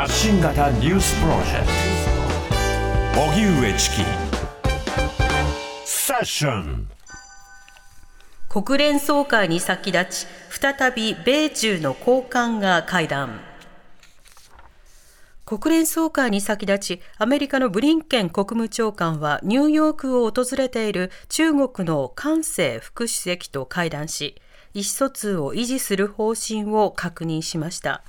発信型ニュースプロジェクト。荻上チキ。セッション。国連総会に先立ち再び米中の高官が会談。国連総会に先立ちアメリカのブリンケン国務長官はニューヨークを訪れている中国の韓正副主席と会談し意思疎通を維持する方針を確認しました。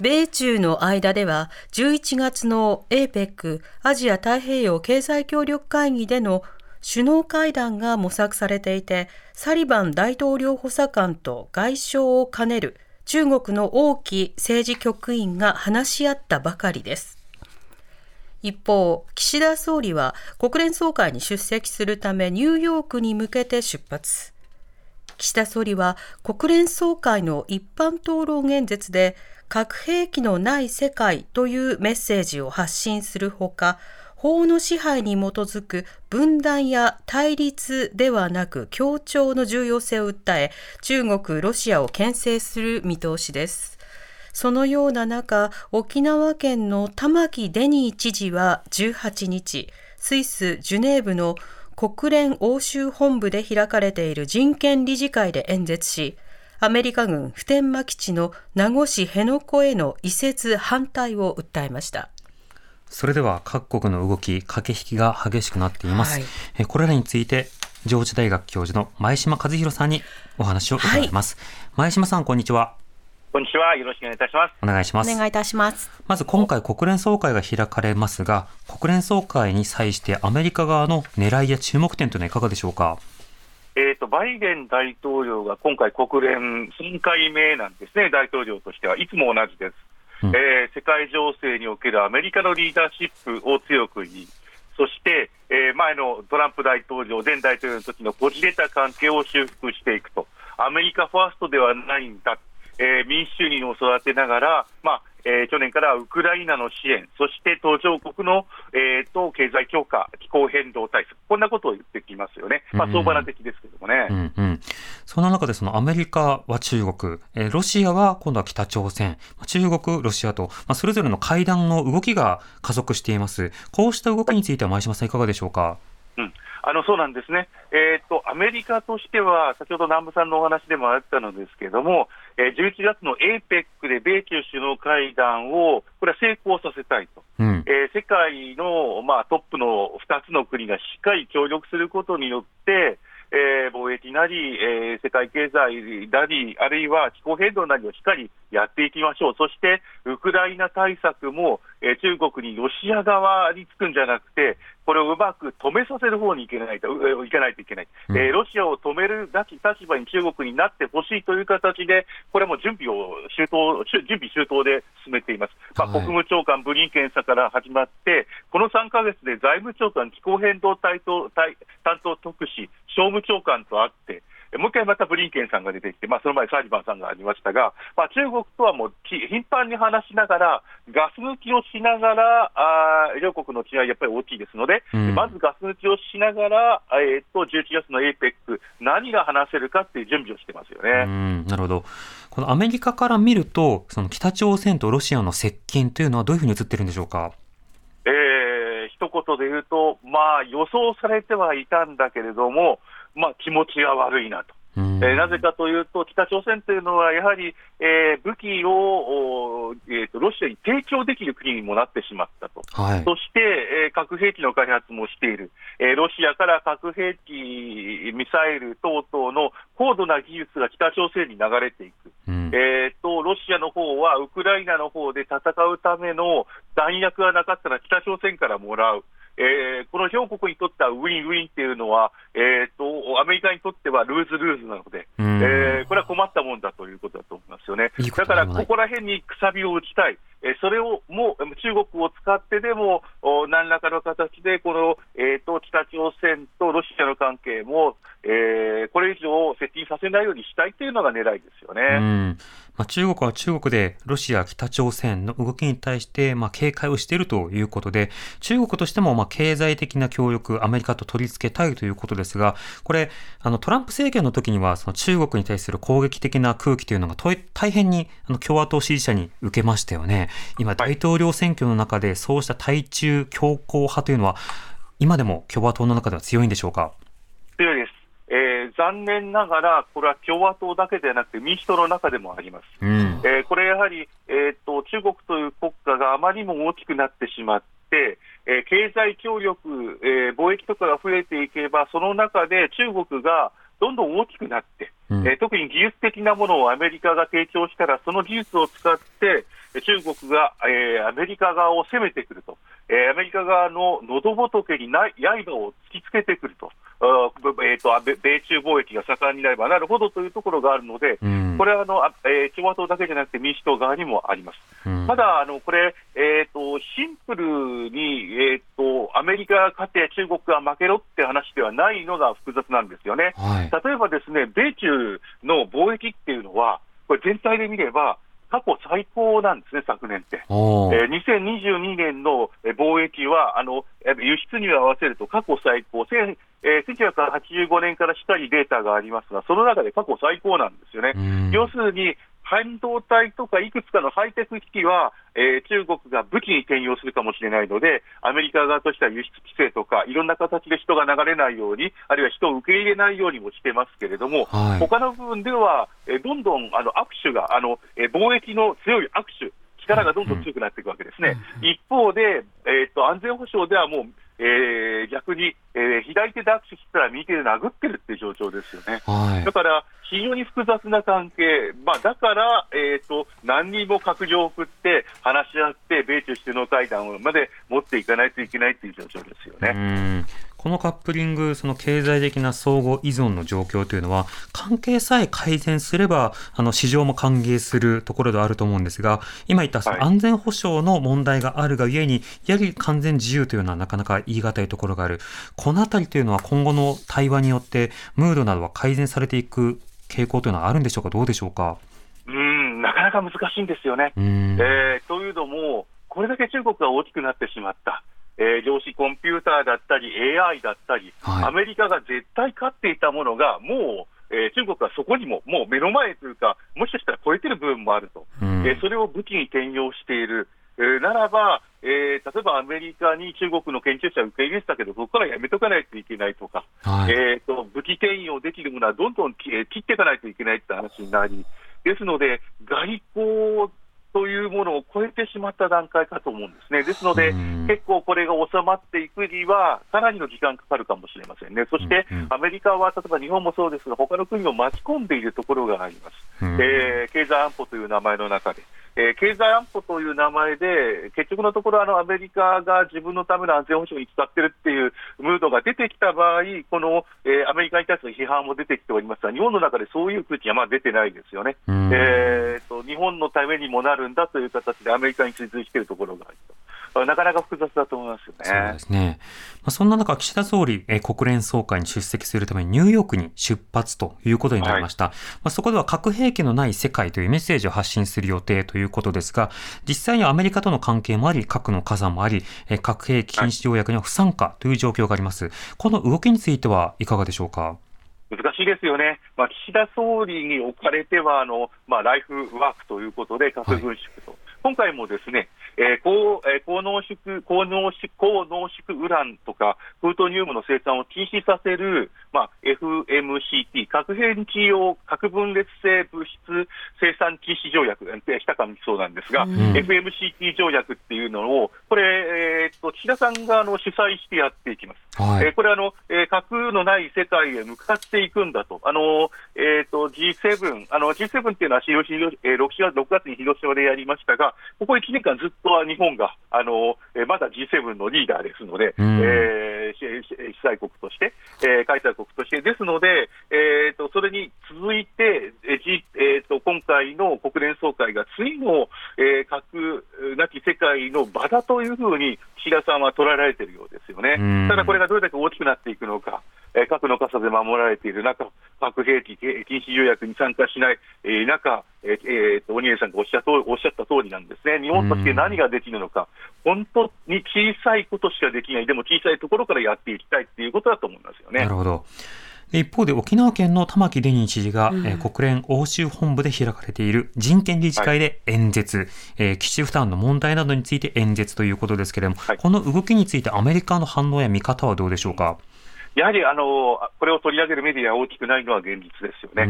米中の間では11月の APEC アジア太平洋経済協力会議での首脳会談が模索されていてサリバン大統領補佐官と外相を兼ねる中国の王毅政治局員が話し合ったばかりです。一方、岸田総理は国連総会に出席するためニューヨークに向けて出発。岸田総理は国連総会の一般討論演説で核兵器のない世界というメッセージを発信するほか、法の支配に基づく分断や対立ではなく協調の重要性を訴え、中国、ロシアを牽制する見通しです。そのような中、沖縄県の玉城デニー知事は18日、スイス・ジュネーブの国連欧州本部で開かれている人権理事会で演説し、アメリカ軍普天間基地の名護市辺野古への移設反対を訴えました。それでは各国の動き、駆け引きが激しくなっています。はい、これらについて、上智大学教授の前島和弘さんにお話を伺います。はい、前島さん、こんにちは。こんにちは。よろしくお願いいたします。お願いします。お願いいたします。まず今回国連総会が開かれますが、国連総会に際してアメリカ側の狙いや注目点というのはいかがでしょうか？バイデン大統領が今回、国連3回目なんですね、大統領としては。いつも同じです。えー、世界情勢におけるアメリカのリーダーシップを強く言い、そして、えー、前のトランプ大統領、前大統領の時のこじれた関係を修復していくと、アメリカファーストではないんだ、えー、民主主義を育てながら、まあえー、去年からウクライナの支援、そして途上国の、えーと、経済強化、気候変動対策、こんなことを言ってきますよね、まあ、相場な的ですけどもね。うんうん、そんな中で、そのアメリカは中国、えー、ロシアは今度は北朝鮮、中国、ロシアと、まあ、それぞれの会談の動きが加速しています。こうした動きについては、前島さん、いかがでしょうか？うんあのそうなんですね、えーと、アメリカとしては、先ほど南部さんのお話でもあったのですけれども、えー、11月の APEC で米中首脳会談を、これは成功させたいと、うん、えー、世界の、まあ、トップの2つの国がしっかり協力することによって、えー、貿易なり、えー、世界経済なり、あるいは気候変動なりをしっかりやっていきましょう、そしてウクライナ対策も、えー、中国にロシア側につくんじゃなくて、これをうまく止めさせる方にいけないといけないといけない、うん、えー、ロシアを止めるなき立場に中国になってほしいという形で、これも準備を周到準備周到で進めています、まあ、国務長官、ブリンケンさんから始まって、この3か月で財務長官、気候変動担当担当特使、商務長官と会って、もう一回またブリンケンさんが出てきて、まあ、その前、サリバンさんがありましたが、まあ、中国とはもう頻繁に話しながら、ガス抜きをしながら、あ両国の違い、やっぱり大きいですので、うん、まずガス抜きをしながら、えー、っと11月の APEC、何が話せるかっていう準備をしてますよね。なるほどこのアメリカから見ると、その北朝鮮とロシアの接近というのは、どういうふうに映ってるんでしょうか？えー、一言で言うと、まあ、予想されてはいたんだけれども、まあ、気持ちが悪いなと。えー、なぜかというと、北朝鮮というのは、やはり、えー、武器を、えーと、ロシアに提供できる国にもなってしまったと、はい、そして、えー、核兵器の開発もしている、えー、ロシアから核兵器、ミサイル等々の高度な技術が北朝鮮に流れていく、うん、えーと、ロシアの方はウクライナの方で戦うための弾薬がなかったら北朝鮮からもらう。えー、この両国にとってはウィンウィンっていうのは、えーと、アメリカにとってはルーズルーズなので、えー、これは困ったもんだということだと思いますよね。いいだから、ここら辺にくさびを打ちたい、えー、それをもう中国を使ってでも、何らかの形で、この、えーと、北朝鮮とロシアの関係も、えー、これ以上接近させないようにしたいというのが狙いですよね。まあ、中国は中国でロシア、北朝鮮の動きに対して、まあ、警戒をしているということで、中国としても、まあ、経済的な協力、アメリカと取り付けたいということですが、これ、あの、トランプ政権の時には、その中国に対する攻撃的な空気というのが大変にあの共和党支持者に受けましたよね。今、大統領選挙の中で、そうした対中強硬派というのは、今でも共和党の中では強いんでしょうか？強いです。えー、残念ながら、これは共和党だけではなくて、民主党の中でもあります。うん、えー、これやはり、えーと、中国という国家があまりにも大きくなってしまって、えー、経済協力、えー、貿易とかが増えていけば、その中で中国がどんどん大きくなって、うん、えー、特に技術的なものをアメリカが提供したら、その技術を使って、中国が、えー、アメリカ側を攻めてくると、えー、アメリカ側の喉仏にない刃を突きつけてくると。えーと、米中貿易が盛んになればなるほどというところがあるので、うん、これはあの、えー、共和党だけじゃなくて民主党側にもあります。うん、ただあの、これ、えーと、シンプルに、えーと、アメリカが勝って中国が負けろって話ではないのが複雑なんですよね。はい、例えばですね、米中の貿易っていうのは、これ全体で見れば、過去最高なんですね、昨年って。えー、2022年の貿易は、あの輸出に合わせると過去最高、えー、1985年からしっかりデータがありますが、その中で過去最高なんですよね。要するに、半導体とかいくつかのハイテク機器は、えー、中国が武器に転用するかもしれないので、アメリカ側としては輸出規制とか、いろんな形で人が流れないように、あるいは人を受け入れないようにもしてますけれども、はい、他の部分では、えー、どんどんあの握手が、あのえー、貿易の強い握手、力がどんどん強くなっていくわけですね。一方で、えーと、安全保障ではもう、えー、逆に、えー、左手で握手したら右手で殴ってるっていう状況ですよね。はい、だから、非常に複雑な関係、まあ、だから、えーと、何人も閣僚を送って話し合って、米中首脳会談まで持っていかないといけないという状況ですよね。このカップリング、その経済的な相互依存の状況というのは、関係さえ改善すれば、あの市場も歓迎するところではあると思うんですが、今言ったその安全保障の問題があるがゆえに、やはり完全自由というのはなかなか言い難いところがある。このあたりというのは今後の対話によって、ムードなどは改善されていく傾向というのはあるんでしょうか、どうでしょうか？うんなかなか難しいんですよね。えー、というのも、これだけ中国が大きくなってしまった。えー、量子コンピューターだったり、AI だったり、はい、アメリカが絶対勝っていたものが、もう、えー、中国はそこにも、もう目の前というか、もしかしたら超えてる部分もあると、うん、えー、それを武器に転用している。えー、ならば、えー、例えばアメリカに中国の研究者を受け入れてたけど、そこからやめとかないといけないとか、はい、えーと、武器転用できるものはどんどん切っていかないといけないって話になり、ですので、外交というものを超えてしまった段階かと思うんですね。ですので、結構これが収まっていくには、かなりの時間かかるかもしれませんね。そして、アメリカは、例えば日本もそうですが、他の国を巻き込んでいるところがあります。えー、経済安保という名前の中で。えー、経済安保という名前で、結局のところ、あのアメリカが自分のための安全保障に使ってるっていうムードが出てきた場合、この、えー、アメリカに対する批判も出てきておりますが、日本の中でそういう空気はまあ出てないですよね。えーと、日本のためにもなるんだという形でアメリカに追随しているところがあると。なかなか複雑だと思いますよね。そうですね。まあ、そんな中、岸田総理、え国連総会に出席するためにニューヨークに出発ということになりました。はい、まあ、そこでは核兵器のない世界というメッセージを発信する予定ということですが、実際にアメリカとの関係もあり、核の火山もあり、え核兵器禁止条約には不参加という状況があります。この動きについてはいかがでしょうか？難しいですよね、まあ、岸田総理に置かれてはあの、まあ、ライフワークということで、核軍縮と、はい、今回もですね、えー、高えー、高濃縮高濃縮高濃縮ウランとか、プルトニウムの生産を禁止させる、まあ、FMCT、核兵器用核分裂性物質生産禁止条約、したかみそうなんですが、うん、FMCT 条約っていうのを、これ、えー、っと岸田さんがあの主催してやっていきます。はい、えー、これあの、えー、核のない世界へ向かっていくんだと、あのえーと、G7、あの G7 っていうのはえー、6, 6月に広島でやりましたが、ここ1年間ずっとは日本が、あのえー、まだ G7 のリーダーですので、うん、えー、主催国として、えー、開催国として、ですので、えーと、それに続いて、えーえーと、今回の国連総会が次の、えー、核なき世界の場だというふうに、岸田さんは捉えられているようですよね。ただこれがどれだけ大きくなっていくのか。え核の傘で守られている中、核兵器禁止条約に参加しない、え中、えーえーと、鬼江さんがおっしゃったおっしゃった通りなんですね、日本として何ができるのか、本当に小さいことしかできない、でも小さいところからやっていきたいっていうことだと思いますよね。なるほど。一方で沖縄県の玉城デニー知事が、うん、え国連欧州本部で開かれている人権理事会で演説、はい、えー、基地負担の問題などについて演説ということですけれども、はい、この動きについてアメリカの反応や見方はどうでしょうか？やはりあのこれを取り上げるメディアは大きくないのは現実ですよね。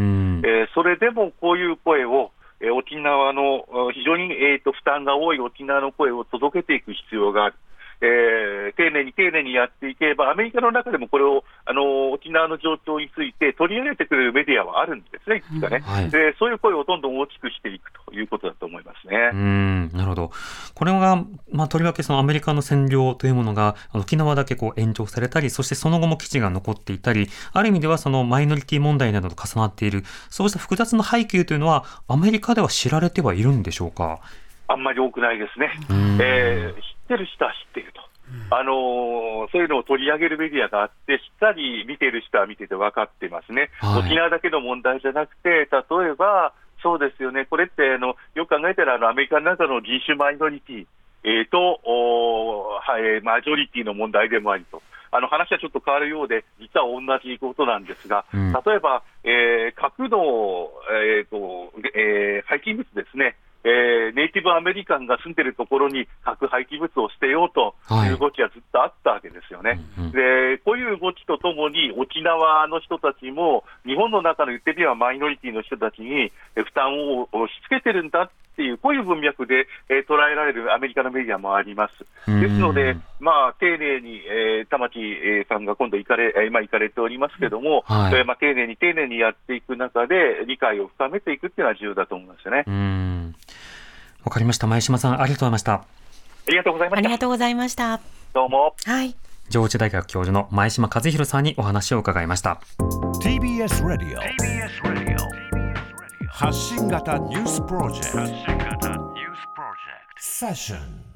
えー、それでもこういう声をえ沖縄の非常に、えーと負担が多い沖縄の声を届けていく必要がある。えー、丁寧に丁寧にやっていけば、アメリカの中でもこれをあの沖縄の状況について取り上げてくれるメディアはあるんですね、いくつかね、はい、で、そういう声をどんどん大きくしていくということだと思いますね。うん。なるほど、これが、まあ、とりわけそのアメリカの占領というものが沖縄だけこう延長されたり、そしてその後も基地が残っていたり、ある意味ではそのマイノリティ問題などと重なっている、そうした複雑な背景というのは、アメリカでは知られてはいるんでしょうか？あんまり多くないですね。えー、知ってる人は知っていると。あのー、そういうのを取り上げるメディアがあって、しっかり見てる人は見てて分かってますね、はい、沖縄だけの問題じゃなくて、例えば、そうですよね、これってあのよく考えたらあの、アメリカの中の人種マイノリティ、えー、とお、はい、マジョリティの問題でもありと。あの話はちょっと変わるようで、実は同じことなんですが、うん、例えば、えー、核の、えーとえー、廃棄物ですね、えー、ネイティブアメリカンが住んでるところに核廃棄物を捨てようという動きはずっとあったわけですよね。はい、でこういう動きとともに、沖縄の人たちも、日本の中の言ってみればマイノリティの人たちに負担を押し付けてるんだっていう、こういう文脈で、えー、捉えられるアメリカのメディアもあります。ですので、まあ、丁寧に、えー、玉木、えさんが今度行かれ、今行かれておりますけども、はい、えー、まあ、丁寧に丁寧にやっていく中で、理解を深めていくっていうのは重要だと思いますよね。わかりました。前島さん、ありがとうございました。ありがとうございました。ありがとうございました。どうも。はい。上智大学教授の前島和弘さんにお話を伺いました。TBS ラディオ。TBS ラディオ。発信型ニュースプロジェクト。発信型ニュースプロジェクト。セッション。